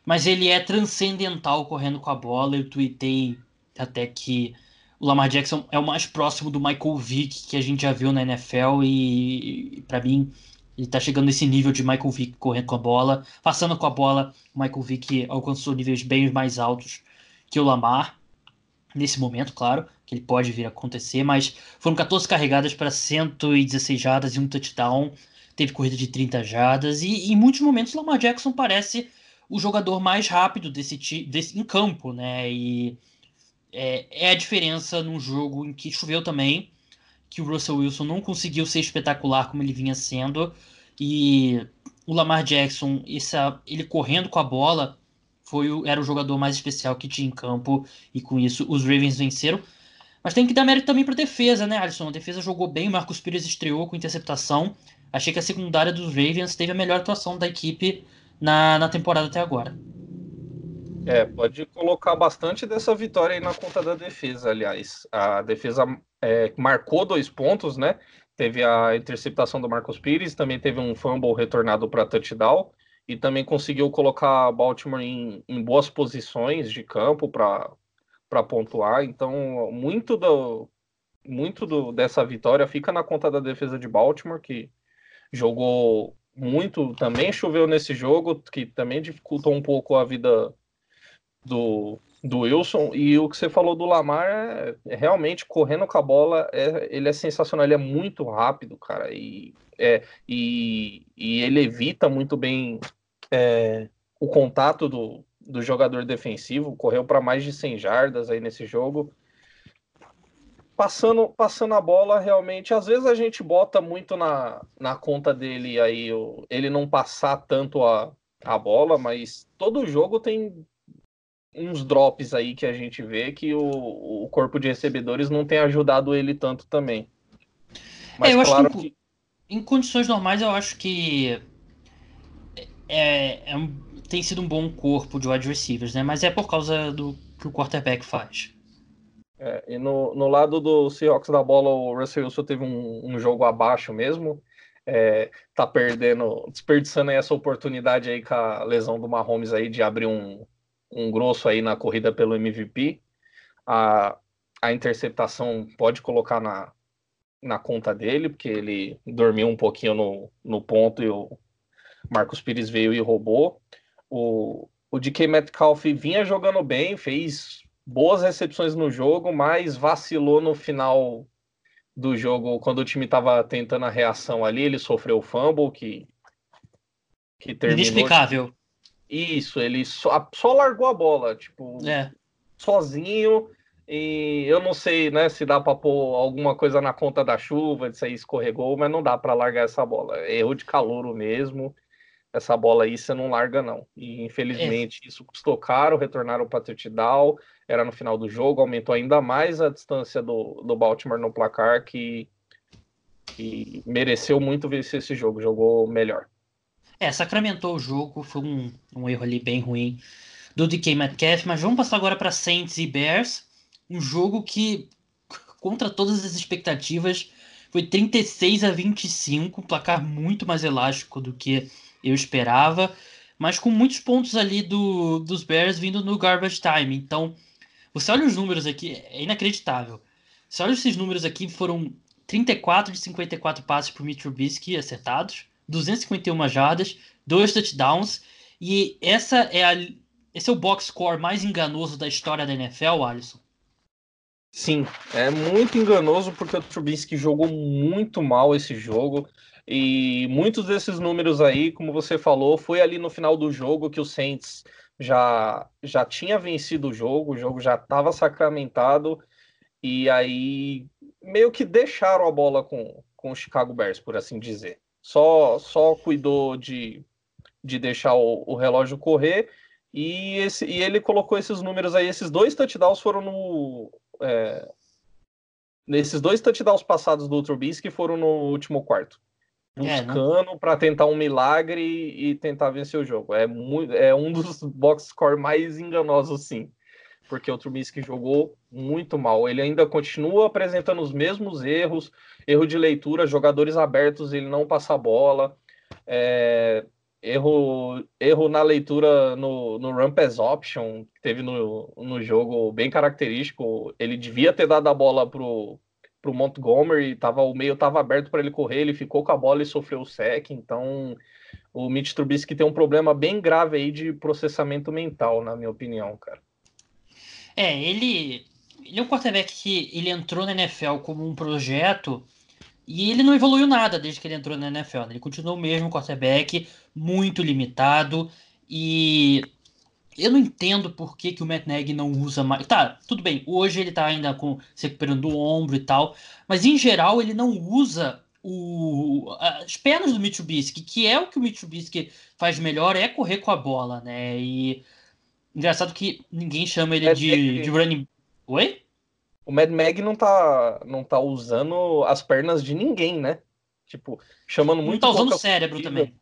Speaker 1: Mas ele é transcendental correndo com a bola. Eu tuitei até que o Lamar Jackson é o mais próximo do Michael Vick que a gente já viu na NFL e, para mim ele tá chegando nesse nível de Michael Vick correndo com a bola, passando com a bola, o Michael Vick alcançou níveis bem mais altos que o Lamar nesse momento, claro, que ele pode vir a acontecer, mas foram 14 carregadas para 116 jardas e um touchdown, teve corrida de 30 jardas e, e em muitos momentos o Lamar Jackson parece o jogador mais rápido desse, desse em campo, né? E é, é a diferença num jogo em que choveu também, que o Russell Wilson não conseguiu ser espetacular como ele vinha sendo, e o Lamar Jackson, essa, ele correndo com a bola, foi o, era o jogador mais especial que tinha em campo, e com isso os Ravens venceram. Mas tem que dar mérito também para defesa, né, Alisson? A defesa jogou bem, o Marcos Pires estreou com interceptação. Achei que a secundária dos Ravens teve a melhor atuação da equipe na, na temporada até agora.
Speaker 2: É, pode colocar bastante dessa vitória aí na conta da defesa, aliás. A defesa é, marcou dois pontos, né? Teve a interceptação do Marcos Pires, também teve um fumble retornado para touchdown e também conseguiu colocar Baltimore em, em boas posições de campo para pontuar. Então, muito do muito do, dessa vitória fica na conta da defesa de Baltimore, que jogou muito, também choveu nesse jogo, que também dificultou um pouco a vida do, do Wilson. E o que você falou do Lamar é, é realmente correndo com a bola, é, ele é sensacional, ele é muito rápido, cara. E, é, e, e ele evita muito bem é, o contato do, do jogador defensivo, correu para mais de 100 jardas aí nesse jogo. Passando, passando a bola, realmente, às vezes a gente bota muito na, na conta dele aí, ele não passar tanto a, a bola, mas todo jogo tem uns drops aí que a gente vê que o, o corpo de recebedores não tem ajudado ele tanto também.
Speaker 1: Mas é, eu claro acho que, que, em condições normais eu acho que é, é um, tem sido um bom corpo de wide receivers, né? Mas é por causa do que o quarterback faz.
Speaker 2: É, e no, no lado do Seahawks da bola, o Russell Wilson teve um, um jogo abaixo mesmo. É, tá perdendo, desperdiçando essa oportunidade aí com a lesão do Mahomes aí de abrir um, um grosso aí na corrida pelo MVP. A, a interceptação pode colocar na, na conta dele, porque ele dormiu um pouquinho no, no ponto e o Marcos Pires veio e roubou. O, o DK Metcalf vinha jogando bem, fez boas recepções no jogo, mas vacilou no final do jogo, quando o time estava tentando a reação ali, ele sofreu o fumble, que,
Speaker 1: que terminou... Inexplicável.
Speaker 2: Isso, ele só, só largou a bola, tipo, é. sozinho. E eu não sei, né, se dá para pôr alguma coisa na conta da chuva, de sair escorregou, mas não dá para largar essa bola. Erro de calouro mesmo. Essa bola aí você não larga, não. E infelizmente é. isso custou caro, retornaram para touchdown, era no final do jogo, aumentou ainda mais a distância do, do Baltimore no placar, que, que mereceu muito vencer esse jogo, jogou melhor.
Speaker 1: É, sacramentou o jogo, foi um, um erro ali bem ruim do DK Metcalf, mas vamos passar agora para Saints e Bears, um jogo que contra todas as expectativas. Foi 36 a 25, um placar muito mais elástico do que eu esperava, mas com muitos pontos ali do, dos Bears vindo no garbage time. Então, você olha os números aqui, é inacreditável. Você olha esses números aqui, foram 34 de 54 passes para o Mitch Trubisky acertados, 251 jardas, dois touchdowns, e essa é a, esse é o box score mais enganoso da história da NFL, Alisson.
Speaker 2: Sim, é muito enganoso porque o Trubisky jogou muito mal esse jogo. E muitos desses números aí, como você falou, foi ali no final do jogo que o Saints já, já tinha vencido o jogo, o jogo já estava sacramentado, e aí meio que deixaram a bola com, com o Chicago Bears, por assim dizer. Só, só cuidou de, de deixar o, o relógio correr, e, esse, e ele colocou esses números aí, esses dois touchdowns foram no. É, nesses dois touchdowns passados do Trubisky foram no último quarto buscando é, para tentar um milagre e tentar vencer o jogo. É, muito, é um dos box score mais enganosos, sim. Porque o Trubisky jogou muito mal. Ele ainda continua apresentando os mesmos erros, erro de leitura, jogadores abertos, ele não passa a bola, é, erro, erro na leitura no, no run option, que teve no, no jogo bem característico. Ele devia ter dado a bola pro, para o Montgomery, tava, o meio estava aberto para ele correr, ele ficou com a bola e sofreu o sec, então o Mitch Trubisky tem um problema bem grave aí de processamento mental, na minha opinião, cara.
Speaker 1: É, ele, ele é um quarterback que ele entrou na NFL como um projeto e ele não evoluiu nada desde que ele entrou na NFL. Né? Ele continuou o mesmo quarterback, muito limitado e eu não entendo por que, que o Matt Nagy não usa mais. Tá, tudo bem, hoje ele tá ainda com, se recuperando do ombro e tal, mas em geral ele não usa o, as pernas do Mitsubishi, que é o que o Mitsubishi faz melhor, é correr com a bola, né? E engraçado que ninguém chama ele de, de running. Oi?
Speaker 2: O Mad Mag não tá, não tá usando as pernas de ninguém, né? Tipo, chamando muito.
Speaker 1: Não tá usando o cérebro também.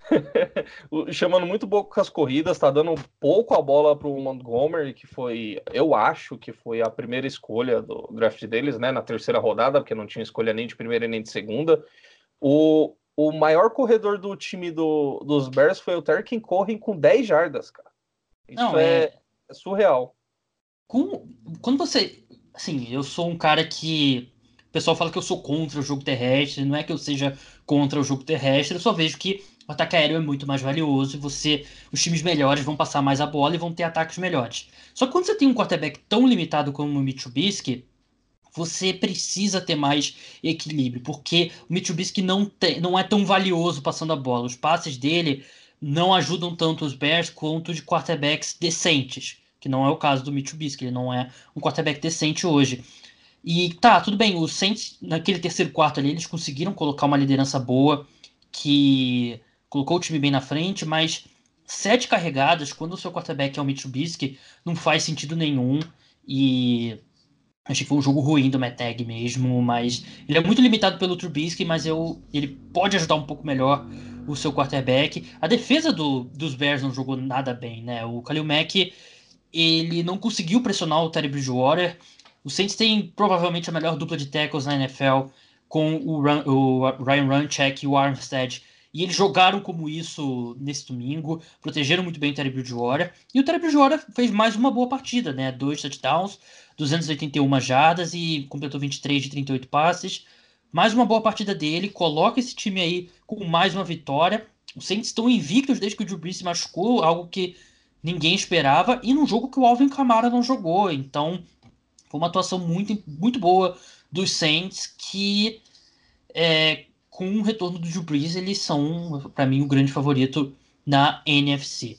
Speaker 2: chamando muito pouco as corridas, tá dando pouco a bola pro Montgomery, que foi, eu acho que foi a primeira escolha do draft deles, né, na terceira rodada, porque não tinha escolha nem de primeira nem de segunda. O, o maior corredor do time do, dos Bears foi o Terkin Corren com 10 jardas, cara. Isso não, é, é... é surreal.
Speaker 1: Com, quando você. Assim, eu sou um cara que. O pessoal fala que eu sou contra o jogo terrestre, não é que eu seja contra o jogo terrestre, eu só vejo que o ataque aéreo é muito mais valioso e você, os times melhores vão passar mais a bola e vão ter ataques melhores. Só que quando você tem um quarterback tão limitado como o Mitsubishi, você precisa ter mais equilíbrio, porque o Mitsubishi não, tem, não é tão valioso passando a bola. Os passes dele não ajudam tanto os Bears quanto de quarterbacks decentes, que não é o caso do Mitsubishi, ele não é um quarterback decente hoje. E tá, tudo bem, os Saints, naquele terceiro quarto ali, eles conseguiram colocar uma liderança boa, que colocou o time bem na frente, mas sete carregadas, quando o seu quarterback é o Mitsubishi, não faz sentido nenhum. E achei que foi um jogo ruim do Meteg mesmo, mas ele é muito limitado pelo Trubisky, mas eu, ele pode ajudar um pouco melhor o seu quarterback. A defesa do, dos Bears não jogou nada bem, né? O Khalil Mack, ele não conseguiu pressionar o Terry Bridgewater. O Saints tem provavelmente a melhor dupla de tackles na NFL com o Ryan Runcheck e o Armstead e eles jogaram como isso nesse domingo, protegeram muito bem o Terry Bridgewater. E o Terry Bridgewater fez mais uma boa partida, né? Dois touchdowns, 281 jardas e completou 23 de 38 passes. Mais uma boa partida dele, coloca esse time aí com mais uma vitória. Os Saints estão invictos desde que o Drew se machucou, algo que ninguém esperava, e num jogo que o Alvin Kamara não jogou. Então, foi uma atuação muito, muito boa dos Saints que é, com o retorno do Drew Brees, eles são, para mim, o grande favorito na NFC.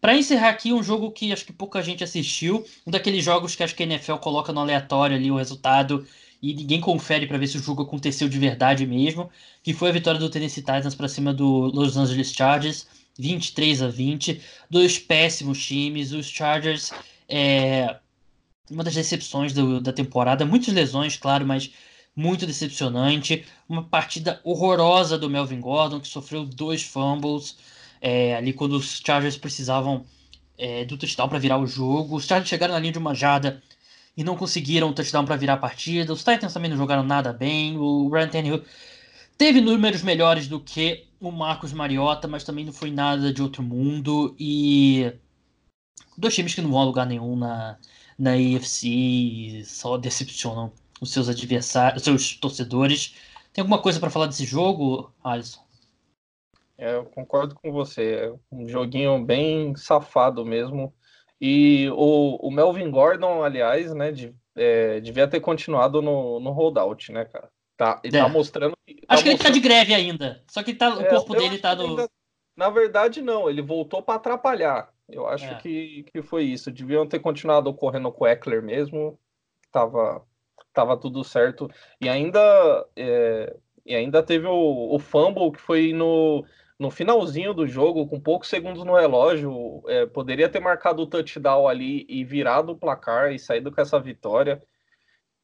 Speaker 1: Para encerrar aqui, um jogo que acho que pouca gente assistiu, um daqueles jogos que acho que a NFL coloca no aleatório ali o resultado e ninguém confere para ver se o jogo aconteceu de verdade mesmo, que foi a vitória do Tennessee Titans para cima do Los Angeles Chargers, 23 a 20, dois péssimos times, os Chargers é uma das decepções do, da temporada, muitas lesões, claro, mas muito decepcionante. Uma partida horrorosa do Melvin Gordon, que sofreu dois fumbles é, ali quando os Chargers precisavam é, do touchdown para virar o jogo. Os Chargers chegaram na linha de uma jada e não conseguiram touchdown para virar a partida. Os Titans também não jogaram nada bem. O Ryan Tannehill teve números melhores do que o Marcos Mariota, mas também não foi nada de outro mundo. E dois times que não vão a lugar nenhum na, na AFC só decepcionam os seus adversários, os seus torcedores. Tem alguma coisa para falar desse jogo, Alisson?
Speaker 2: É, eu concordo com você. É um joguinho bem safado mesmo. E o, o Melvin Gordon, aliás, né, de, é, devia ter continuado no, no holdout, né, cara? Tá, ele tá é. tá mostrando.
Speaker 1: Tá acho que mostrando... ele tá de greve ainda. Só que tá, o é, corpo dele tá no. Ainda...
Speaker 2: Na verdade, não. Ele voltou para atrapalhar. Eu acho é. que, que foi isso. Deviam ter continuado correndo com o Eckler mesmo. Tava, tava tudo certo. E ainda, é, e ainda teve o, o fumble que foi no, no finalzinho do jogo, com poucos segundos no relógio. É, poderia ter marcado o touchdown ali e virado o placar e saído com essa vitória.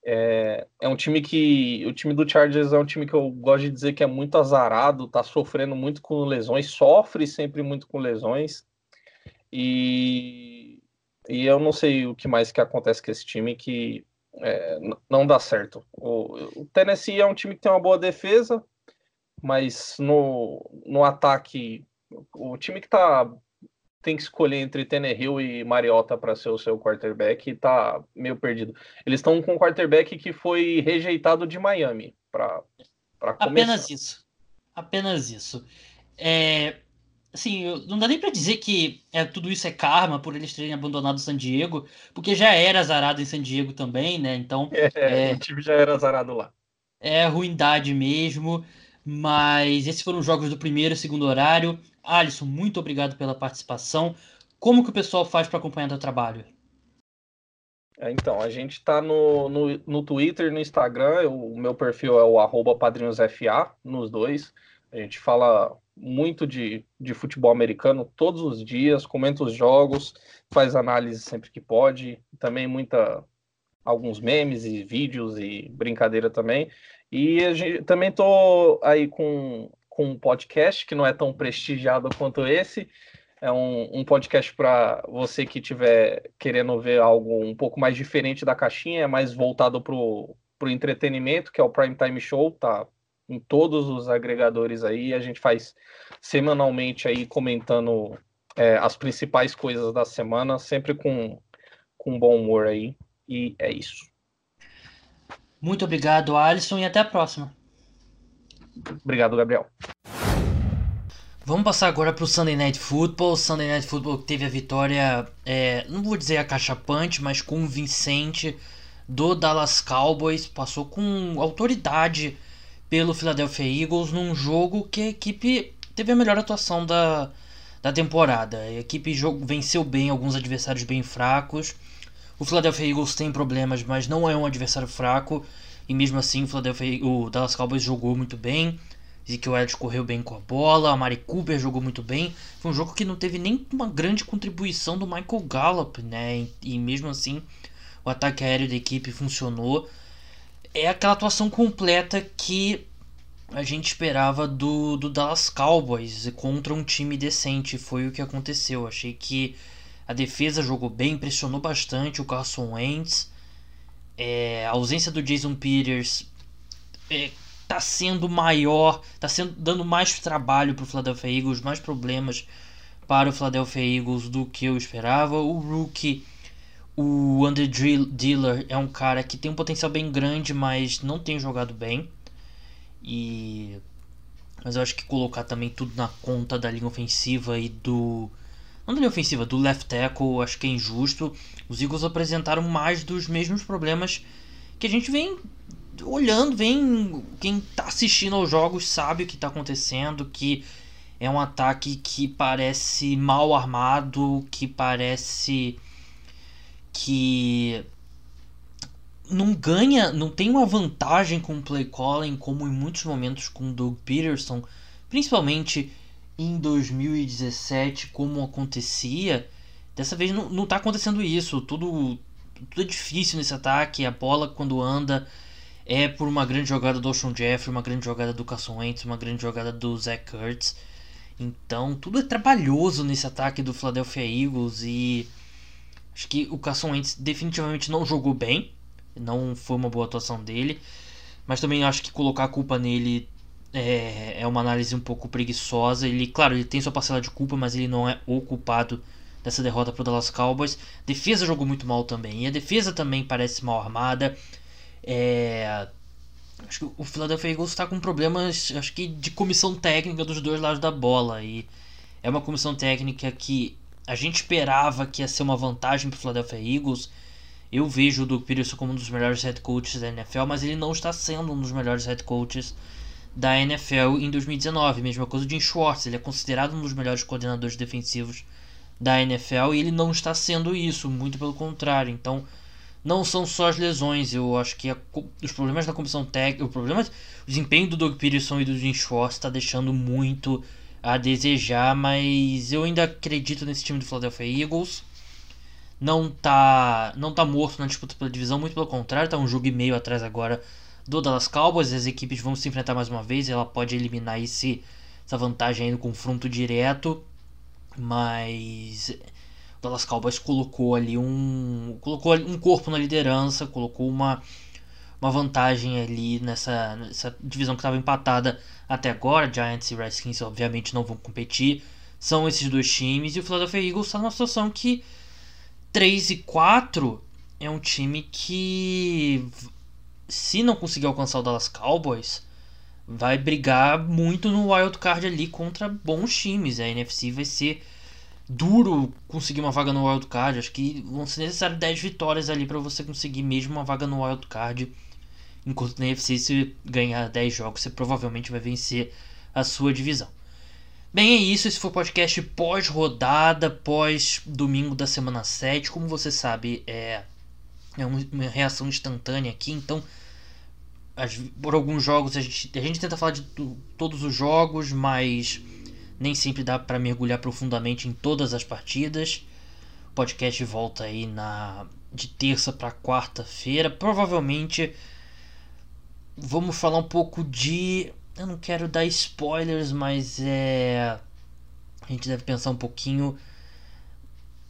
Speaker 2: É, é um time que. O time do Chargers é um time que eu gosto de dizer que é muito azarado, tá sofrendo muito com lesões, sofre sempre muito com lesões. E, e eu não sei o que mais que acontece com esse time que é, não dá certo. O, o, Tennessee é um time que tem uma boa defesa, mas no, no ataque, o time que tá tem que escolher entre Tannehill e Mariota para ser o seu quarterback e tá meio perdido. Eles estão com um quarterback que foi rejeitado de Miami para
Speaker 1: Apenas isso. Apenas isso. É, assim, não dá nem para dizer que é, tudo isso é karma por eles terem abandonado San Diego, porque já era azarado em San Diego também, né? Então.
Speaker 2: É, é, o time já era azarado lá.
Speaker 1: É ruindade mesmo. Mas esses foram os jogos do primeiro e segundo horário. Alisson, muito obrigado pela participação. Como que o pessoal faz para acompanhar o trabalho?
Speaker 2: É, então, a gente está no, no, no Twitter, no Instagram, o meu perfil é o arroba padrinhosfa, nos dois. A gente fala muito de, de futebol americano todos os dias, comenta os jogos, faz análise sempre que pode, também muita alguns memes e vídeos e brincadeira também. E a gente, também tô aí com, com um podcast que não é tão prestigiado quanto esse. É um, um podcast para você que estiver querendo ver algo um pouco mais diferente da caixinha, é mais voltado para o entretenimento, que é o Prime Time Show, tá em todos os agregadores aí. A gente faz semanalmente aí comentando é, as principais coisas da semana, sempre com, com bom humor aí. E é isso.
Speaker 1: Muito obrigado, Alisson, e até a próxima.
Speaker 2: Obrigado, Gabriel.
Speaker 1: Vamos passar agora para o Sunday Night Football. Sunday Night Football teve a vitória, é, não vou dizer acachapante, mas convincente do Dallas Cowboys. Passou com autoridade pelo Philadelphia Eagles num jogo que a equipe teve a melhor atuação da, da temporada. A equipe venceu bem alguns adversários bem fracos. O Philadelphia Eagles tem problemas, mas não é um adversário fraco. E mesmo assim, o, Philadelphia, o Dallas Cowboys jogou muito bem. Ezekiel Elliott correu bem com a bola. A Mari Cooper jogou muito bem. Foi um jogo que não teve nem uma grande contribuição do Michael Gallup, né? E mesmo assim, o ataque aéreo da equipe funcionou é aquela atuação completa que a gente esperava do, do Dallas Cowboys contra um time decente. Foi o que aconteceu. Achei que a defesa jogou bem, pressionou bastante o Carson Wentz. É, a ausência do Jason Peters está é, sendo maior, está sendo dando mais trabalho para o Philadelphia Eagles, mais problemas para o Philadelphia Eagles do que eu esperava. O rookie o Andre Diller é um cara que tem um potencial bem grande, mas não tem jogado bem. E mas eu acho que colocar também tudo na conta da linha ofensiva e do não da linha ofensiva, do left tackle, acho que é injusto. Os Eagles apresentaram mais dos mesmos problemas que a gente vem olhando, vem quem está assistindo aos jogos sabe o que está acontecendo, que é um ataque que parece mal armado, que parece que não ganha, não tem uma vantagem com o play calling como em muitos momentos com o Doug Peterson, principalmente em 2017 como acontecia. Dessa vez não, não tá acontecendo isso, tudo tudo é difícil nesse ataque, a bola quando anda é por uma grande jogada do Ocean Jeffrey, uma grande jogada do Carson Wentz, uma grande jogada do Zach Kurtz. Então, tudo é trabalhoso nesse ataque do Philadelphia Eagles e Acho que o Carson Wentz definitivamente não jogou bem, não foi uma boa atuação dele, mas também acho que colocar a culpa nele é, é uma análise um pouco preguiçosa. Ele, claro, ele tem sua parcela de culpa, mas ele não é o culpado dessa derrota para o Dallas Cowboys. Defesa jogou muito mal também, e a defesa também parece mal armada. É, acho que o Philadelphia Eagles está com problemas, acho que de comissão técnica dos dois lados da bola e é uma comissão técnica que a gente esperava que ia ser uma vantagem para o Philadelphia Eagles. Eu vejo o Doug Peterson como um dos melhores head coaches da NFL, mas ele não está sendo um dos melhores head coaches da NFL em 2019. Mesma coisa de Jim Schwartz, ele é considerado um dos melhores coordenadores defensivos da NFL e ele não está sendo isso, muito pelo contrário. Então, não são só as lesões, eu acho que a, os problemas da comissão técnica, o problema, o desempenho do Doug Peterson e do Jim Schwartz está deixando muito a desejar, mas eu ainda acredito nesse time do Philadelphia Eagles. Não tá, não tá morto na disputa pela divisão, muito pelo contrário, tá um jogo e meio atrás agora do Dallas Cowboys. As equipes vão se enfrentar mais uma vez, ela pode eliminar esse, essa vantagem aí no confronto direto, mas o Dallas Cowboys colocou ali um colocou um corpo na liderança, colocou uma uma vantagem ali nessa, nessa divisão que estava empatada até agora. Giants e Redskins obviamente não vão competir. São esses dois times. E o Philadelphia Eagles está numa situação que 3 e 4 é um time que, se não conseguir alcançar o Dallas Cowboys, vai brigar muito no wild card ali contra bons times. A NFC vai ser duro conseguir uma vaga no wild card. Acho que vão ser necessárias 10 vitórias ali para você conseguir mesmo uma vaga no wild card. Enquanto na UFC, se ganhar 10 jogos, você provavelmente vai vencer a sua divisão. Bem, é isso. Esse foi o podcast pós-rodada, pós-domingo da semana 7. Como você sabe, é, é uma reação instantânea aqui, então por alguns jogos a gente, a gente tenta falar de todos os jogos, mas nem sempre dá para mergulhar profundamente em todas as partidas. O podcast volta aí na de terça para quarta-feira, provavelmente vamos falar um pouco de. Eu não quero dar spoilers, mas é. A gente deve pensar um pouquinho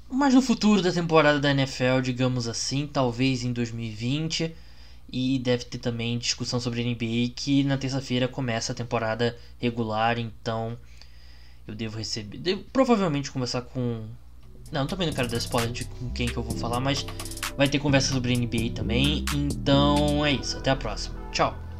Speaker 1: mais no futuro da temporada da NFL, digamos assim, talvez em 2020. E deve ter também discussão sobre NBA, que na terça-feira começa a temporada regular, então eu devo receber. Devo provavelmente conversar com. Não, também não quero dar spoiler de com quem que eu vou falar, mas vai ter conversa sobre NBA também. Então é isso, até a próxima. Ciao!